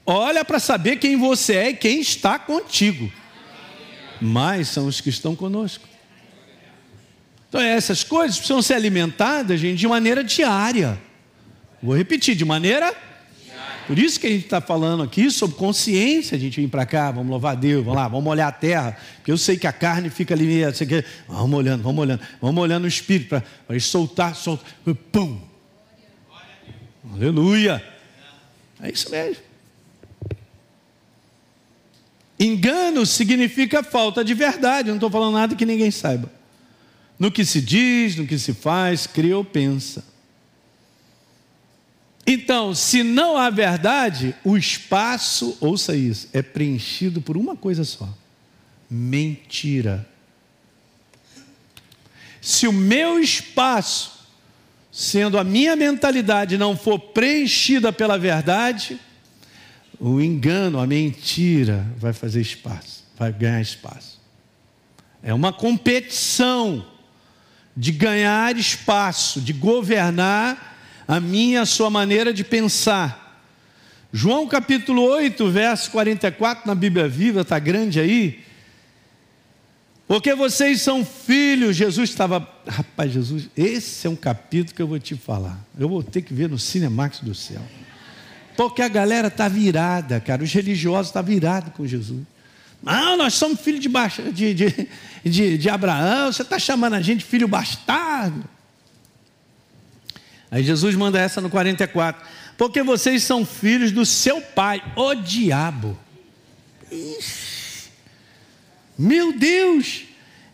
Olha para saber quem você é e quem está contigo. Mas são os que estão conosco. Então, essas coisas precisam ser alimentadas, gente, de maneira diária. Vou repetir, de maneira. Por isso que a gente está falando aqui sobre consciência. A gente vem para cá, vamos louvar Deus, vamos lá, vamos olhar a terra. Porque eu sei que a carne fica ali, meio, vamos olhando, vamos olhando, vamos olhando o espírito para soltar, soltar, pum. Aleluia. É isso mesmo. Engano significa falta de verdade, eu não estou falando nada que ninguém saiba. No que se diz, no que se faz, crê ou pensa. Então, se não há verdade, o espaço, ouça isso, é preenchido por uma coisa só: mentira. Se o meu espaço, sendo a minha mentalidade, não for preenchida pela verdade, o engano, a mentira vai fazer espaço, vai ganhar espaço. É uma competição de ganhar espaço, de governar a minha, a sua maneira de pensar. João capítulo 8, verso 44 na Bíblia Viva, está grande aí. Porque vocês são filhos, Jesus estava. Rapaz, Jesus, esse é um capítulo que eu vou te falar. Eu vou ter que ver no Cinemax do céu. Porque a galera está virada, cara. Os religiosos estão tá virados com Jesus. Não, nós somos filhos de, de, de, de, Abraão. Você está chamando a gente filho bastardo. Aí Jesus manda essa no 44. Porque vocês são filhos do seu pai, o diabo. Ixi, meu Deus!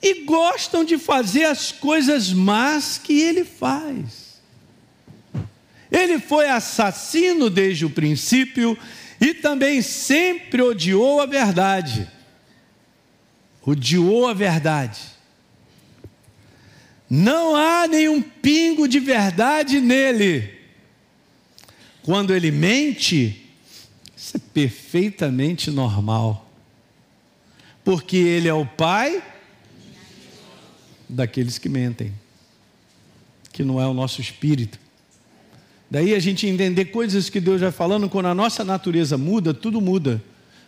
E gostam de fazer as coisas más que ele faz. Ele foi assassino desde o princípio e também sempre odiou a verdade. Odiou a verdade. Não há nenhum pingo de verdade nele. Quando ele mente, isso é perfeitamente normal. Porque ele é o pai daqueles que mentem, que não é o nosso espírito. Daí a gente entender coisas que Deus vai falando, quando a nossa natureza muda, tudo muda.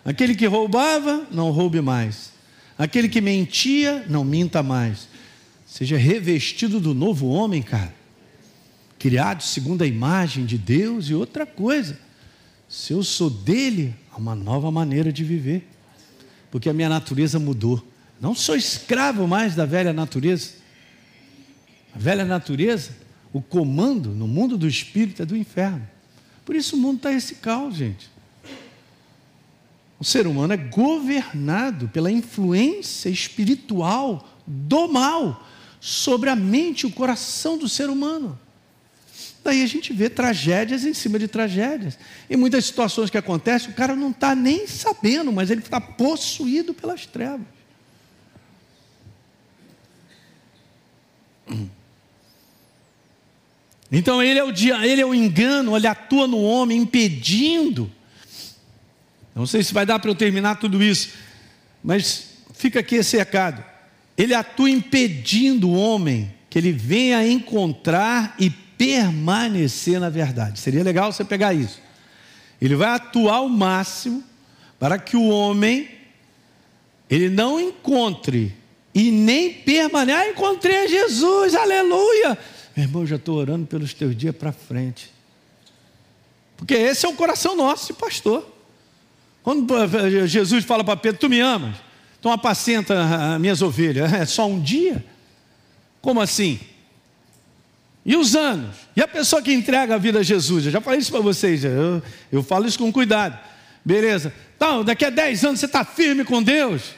Aquele que roubava, não roube mais. Aquele que mentia, não minta mais. Seja revestido do novo homem, cara. Criado segundo a imagem de Deus e outra coisa. Se eu sou dele, há uma nova maneira de viver. Porque a minha natureza mudou. Não sou escravo mais da velha natureza. A velha natureza, o comando no mundo do espírito é do inferno. Por isso o mundo está esse caos, gente. O ser humano é governado pela influência espiritual do mal sobre a mente e o coração do ser humano. Daí a gente vê tragédias em cima de tragédias. E muitas situações que acontecem, o cara não está nem sabendo, mas ele está possuído pelas trevas. Então ele é o dia, ele é o engano, ele atua no homem, impedindo. Não sei se vai dar para eu terminar tudo isso, mas fica aqui esse recado. Ele atua impedindo o homem que ele venha encontrar e permanecer na verdade. Seria legal você pegar isso. Ele vai atuar ao máximo para que o homem ele não encontre e nem permaneça. Ah, encontrei Jesus, aleluia. Meu irmão, já estou orando pelos teus dias para frente. Porque esse é o coração nosso pastor. Quando Jesus fala para Pedro, tu me amas? Então apacenta as minhas ovelhas. É só um dia? Como assim? E os anos? E a pessoa que entrega a vida a Jesus? Eu já falei isso para vocês, eu, eu falo isso com cuidado. Beleza. Então, daqui a 10 anos você está firme com Deus?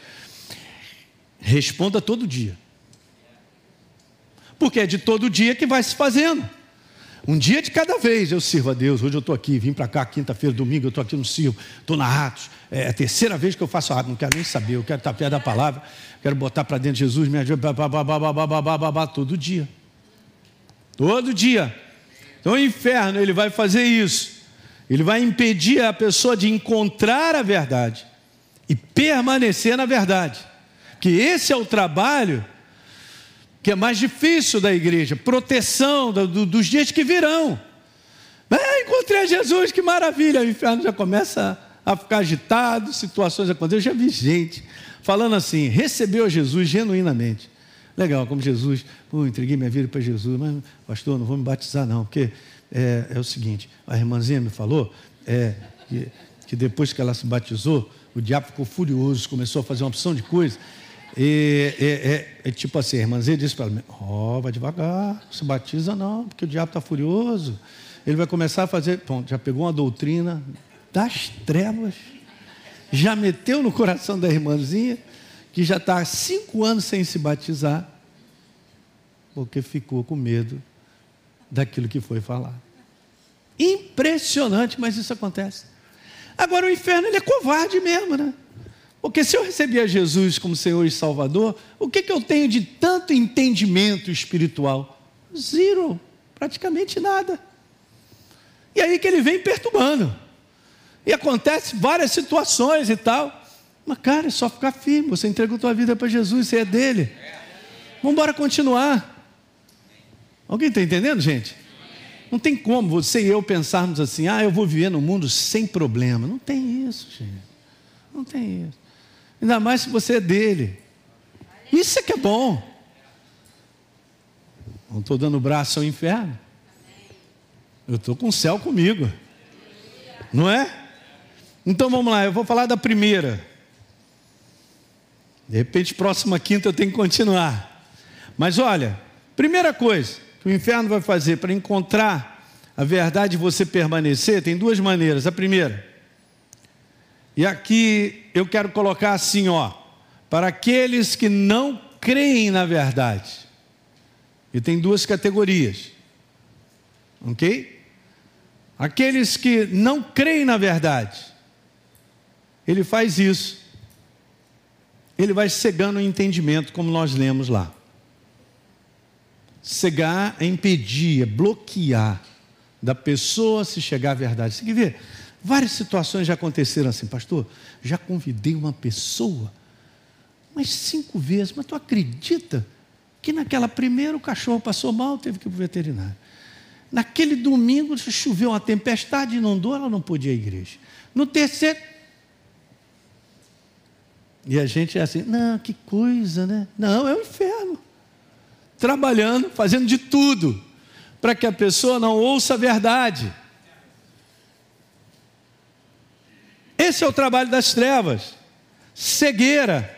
Responda todo dia. Porque é de todo dia que vai se fazendo. Um dia de cada vez eu sirvo a Deus. Hoje eu estou aqui, vim para cá quinta-feira, domingo, eu estou aqui no Sirvo, estou na Atos. É a terceira vez que eu faço Atos, não quero nem saber, eu quero estar perto da palavra, quero botar para dentro de Jesus, me ajuda, todo dia. Todo dia. Então o inferno, ele vai fazer isso. Ele vai impedir a pessoa de encontrar a verdade e permanecer na verdade. Que esse é o trabalho que é mais difícil da igreja, proteção do, do, dos dias que virão. Ah, encontrei Jesus, que maravilha! O inferno já começa a, ficar agitado, situações acontecem. Eu já vi gente falando assim: recebeu Jesus genuinamente. Legal, como Jesus, entreguei minha vida para Jesus, mas pastor, não vou me batizar não, porque é, é o seguinte: a irmãzinha me falou é, que, que depois que ela se batizou, o diabo ficou furioso, começou a fazer uma opção de coisas. E, é, tipo assim, a irmãzinha disse para ela: Ó, oh, vai devagar, não se batiza não, porque o diabo está furioso. Ele vai começar a fazer. Pronto, já pegou uma doutrina das trevas, já meteu no coração da irmãzinha, que já está há cinco anos sem se batizar, porque ficou com medo daquilo que foi falado. Impressionante, mas isso acontece. Agora o inferno ele é covarde mesmo, né? Porque se eu receber Jesus como Senhor e Salvador, o que, que eu tenho de tanto entendimento espiritual? Zero, praticamente nada. E aí que ele vem perturbando. E acontece várias situações e tal. Mas, cara, é só ficar firme. Você entregou tua vida para Jesus, você é dele. Vamos embora continuar. Alguém está entendendo, gente? Não tem como você e eu pensarmos assim, ah, eu vou viver no mundo sem problema. Não tem isso, gente. Não tem isso. Ainda mais se você é dele. Isso é que é bom. Não estou dando braço ao inferno. Eu estou com o céu comigo. Não é? Então vamos lá, eu vou falar da primeira. De repente, próxima quinta eu tenho que continuar. Mas olha, primeira coisa, que o inferno vai fazer para encontrar a verdade e você permanecer, tem duas maneiras. A primeira, e aqui eu quero colocar assim, ó, para aqueles que não creem na verdade. E tem duas categorias. Ok? Aqueles que não creem na verdade. Ele faz isso. Ele vai cegando o entendimento, como nós lemos lá. Cegar é impedir, é bloquear da pessoa se chegar à verdade. Você quer ver? Várias situações já aconteceram assim, pastor. Já convidei uma pessoa, mas cinco vezes, mas tu acredita que naquela primeira o cachorro passou mal, teve que ir para o veterinário. Naquele domingo choveu uma tempestade, inundou, ela não podia ir à igreja. No terceiro. E a gente é assim, não, que coisa, né? Não, é o inferno trabalhando, fazendo de tudo para que a pessoa não ouça a verdade. Esse é o trabalho das trevas. Cegueira.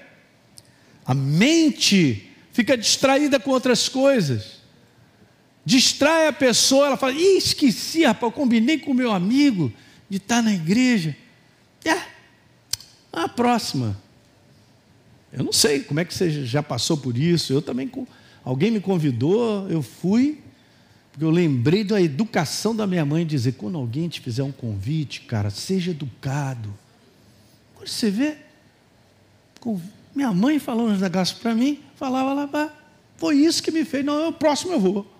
A mente fica distraída com outras coisas. Distrai a pessoa, ela fala: Ih, esqueci, rapaz, eu combinei com o meu amigo de estar na igreja. É, a próxima. Eu não sei como é que você já passou por isso. Eu também Alguém me convidou, eu fui, eu lembrei da educação da minha mãe dizer: quando alguém te fizer um convite, cara, seja educado. Quando você vê, minha mãe falando um negócio para mim, falava lá, foi isso que me fez, não, o próximo eu vou.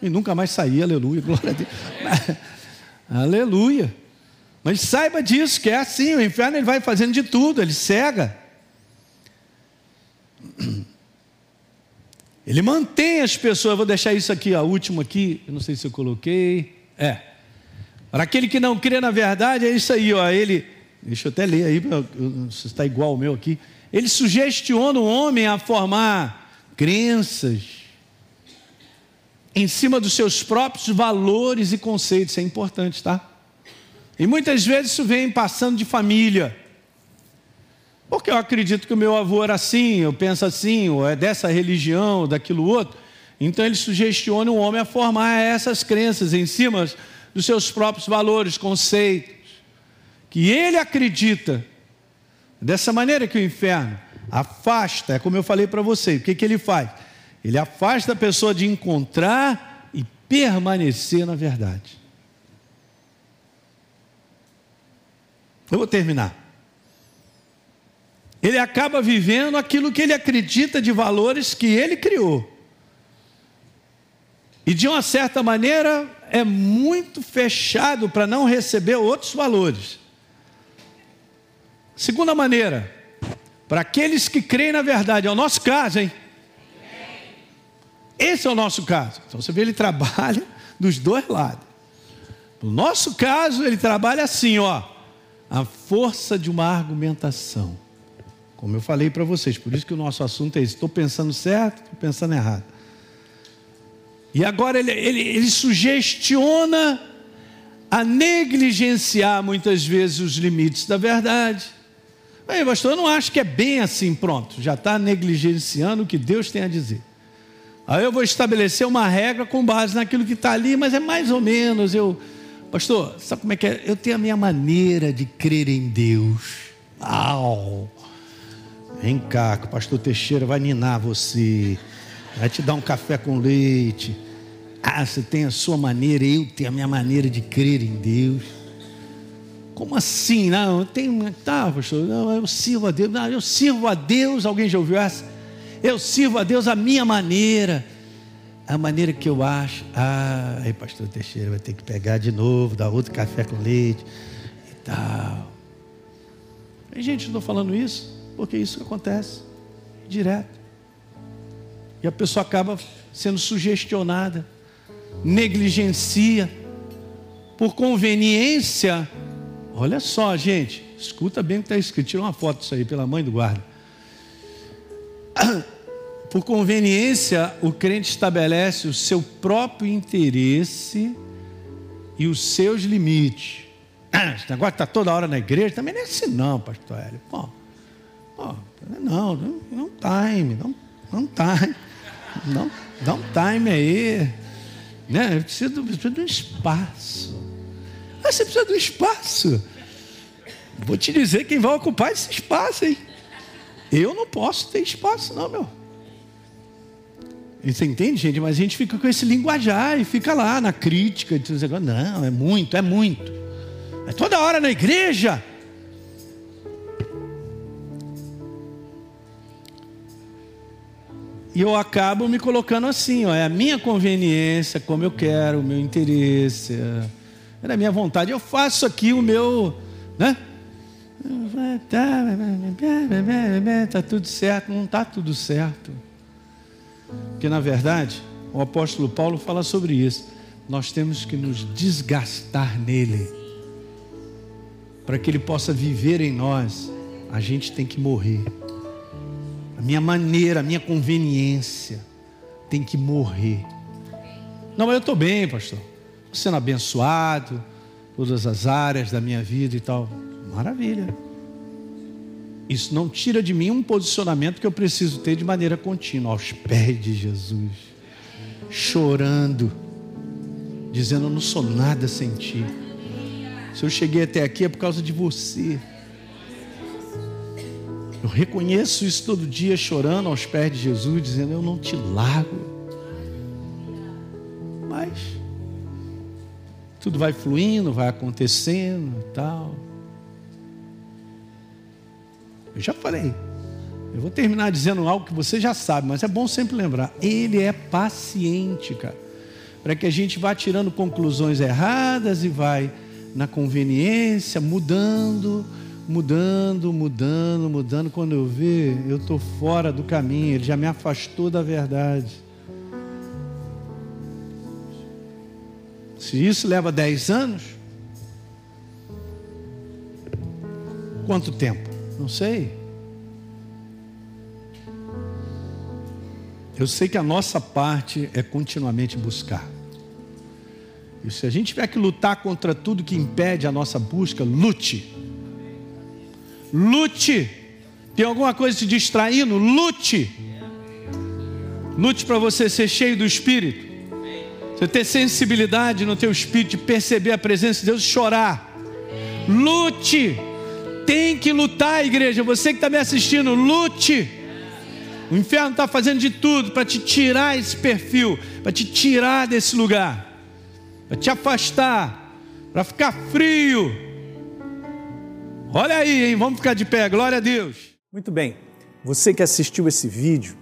E nunca mais saí, aleluia, glória a Deus. aleluia. Mas saiba disso, que é assim, o inferno ele vai fazendo de tudo, ele cega. Ele mantém as pessoas, eu vou deixar isso aqui, a última aqui, eu não sei se eu coloquei. É. Para aquele que não crê na verdade, é isso aí, ó. Ele, deixa eu até ler aí, se está igual ao meu aqui. Ele sugestiona o homem a formar crenças em cima dos seus próprios valores e conceitos. Isso é importante, tá? E muitas vezes isso vem passando de família. Porque eu acredito que o meu avô era assim, eu penso assim, ou é dessa religião, daquilo outro. Então ele sugestiona o homem a formar essas crenças em cima dos seus próprios valores, conceitos, que ele acredita. Dessa maneira que o inferno afasta, é como eu falei para você, o que, que ele faz? Ele afasta a pessoa de encontrar e permanecer na verdade. Eu vou terminar ele acaba vivendo aquilo que ele acredita de valores que ele criou. E de uma certa maneira é muito fechado para não receber outros valores. Segunda maneira, para aqueles que creem na verdade, é o nosso caso, hein? Esse é o nosso caso. Então você vê, ele trabalha dos dois lados. No nosso caso, ele trabalha assim, ó, a força de uma argumentação. Como eu falei para vocês, por isso que o nosso assunto é esse: estou pensando certo, estou pensando errado. E agora ele, ele, ele sugestiona a negligenciar muitas vezes os limites da verdade. Aí, pastor, eu não acho que é bem assim, pronto, já está negligenciando o que Deus tem a dizer. Aí eu vou estabelecer uma regra com base naquilo que está ali, mas é mais ou menos. Eu, pastor, sabe como é que é? Eu tenho a minha maneira de crer em Deus. Au! Vem cá, que o pastor Teixeira vai ninar você, vai te dar um café com leite. Ah, você tem a sua maneira, eu tenho a minha maneira de crer em Deus. Como assim? Não, eu tenho. Tá, pastor, não, eu sirvo a Deus. Não, eu sirvo a Deus. Alguém já ouviu essa? Eu sirvo a Deus a minha maneira. A maneira que eu acho. Ah, aí, pastor Teixeira vai ter que pegar de novo, dar outro café com leite e tal. E, gente, estou falando isso porque isso acontece direto. E a pessoa acaba sendo sugestionada, negligencia, por conveniência. Olha só, gente, escuta bem o que está escrito. Tira uma foto disso aí, pela mãe do guarda. Por conveniência, o crente estabelece o seu próprio interesse e os seus limites. Esse negócio está toda hora na igreja, também não é assim, não, pastor Hélio. Não, não, não time, não, não time. Não, dá um time aí. Né? Eu preciso, preciso de um espaço. Ah, você precisa de um espaço. Vou te dizer quem vai ocupar esse espaço, hein? Eu não posso ter espaço, não, meu. Você entende, gente? Mas a gente fica com esse linguajar e fica lá na crítica. Não, é muito, é muito. É toda hora na igreja. E eu acabo me colocando assim, ó, é a minha conveniência, como eu quero, o meu interesse, é a minha vontade. Eu faço aqui o meu, né? Tá tudo certo, não está tudo certo. Porque na verdade, o apóstolo Paulo fala sobre isso. Nós temos que nos desgastar nele. Para que ele possa viver em nós, a gente tem que morrer. A minha maneira, a minha conveniência tem que morrer. Não, mas eu estou bem, pastor. Estou sendo abençoado, todas as áreas da minha vida e tal. Maravilha. Isso não tira de mim um posicionamento que eu preciso ter de maneira contínua, aos pés de Jesus, chorando, dizendo: Eu não sou nada sem ti. Se eu cheguei até aqui é por causa de você. Eu reconheço isso todo dia, chorando aos pés de Jesus, dizendo: Eu não te largo. Mas tudo vai fluindo, vai acontecendo e tal. Eu já falei. Eu vou terminar dizendo algo que você já sabe, mas é bom sempre lembrar. Ele é paciente, cara. Para que a gente vá tirando conclusões erradas e vai na conveniência, mudando, mudando, mudando, mudando. Quando eu ver, eu estou fora do caminho, ele já me afastou da verdade. Se isso leva 10 anos, quanto tempo? Não sei. Eu sei que a nossa parte é continuamente buscar. E se a gente tiver que lutar contra tudo que impede a nossa busca, lute. Lute. Tem alguma coisa te distraindo? Lute. Lute para você ser cheio do Espírito. Você ter sensibilidade no teu espírito de perceber a presença de Deus chorar. Lute. Tem que lutar, igreja. Você que está me assistindo, lute. O inferno está fazendo de tudo para te tirar esse perfil, para te tirar desse lugar, para te afastar, para ficar frio. Olha aí, hein? Vamos ficar de pé, glória a Deus. Muito bem. Você que assistiu esse vídeo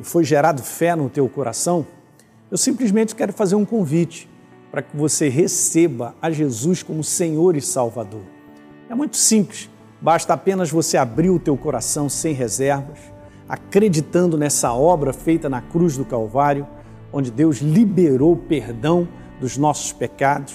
e foi gerado fé no teu coração, eu simplesmente quero fazer um convite para que você receba a Jesus como Senhor e Salvador. É muito simples, basta apenas você abrir o teu coração sem reservas, acreditando nessa obra feita na cruz do Calvário, onde Deus liberou o perdão dos nossos pecados,